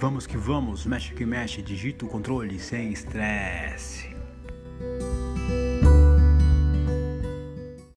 Vamos que vamos, mexe que mexe, digita o controle sem estresse.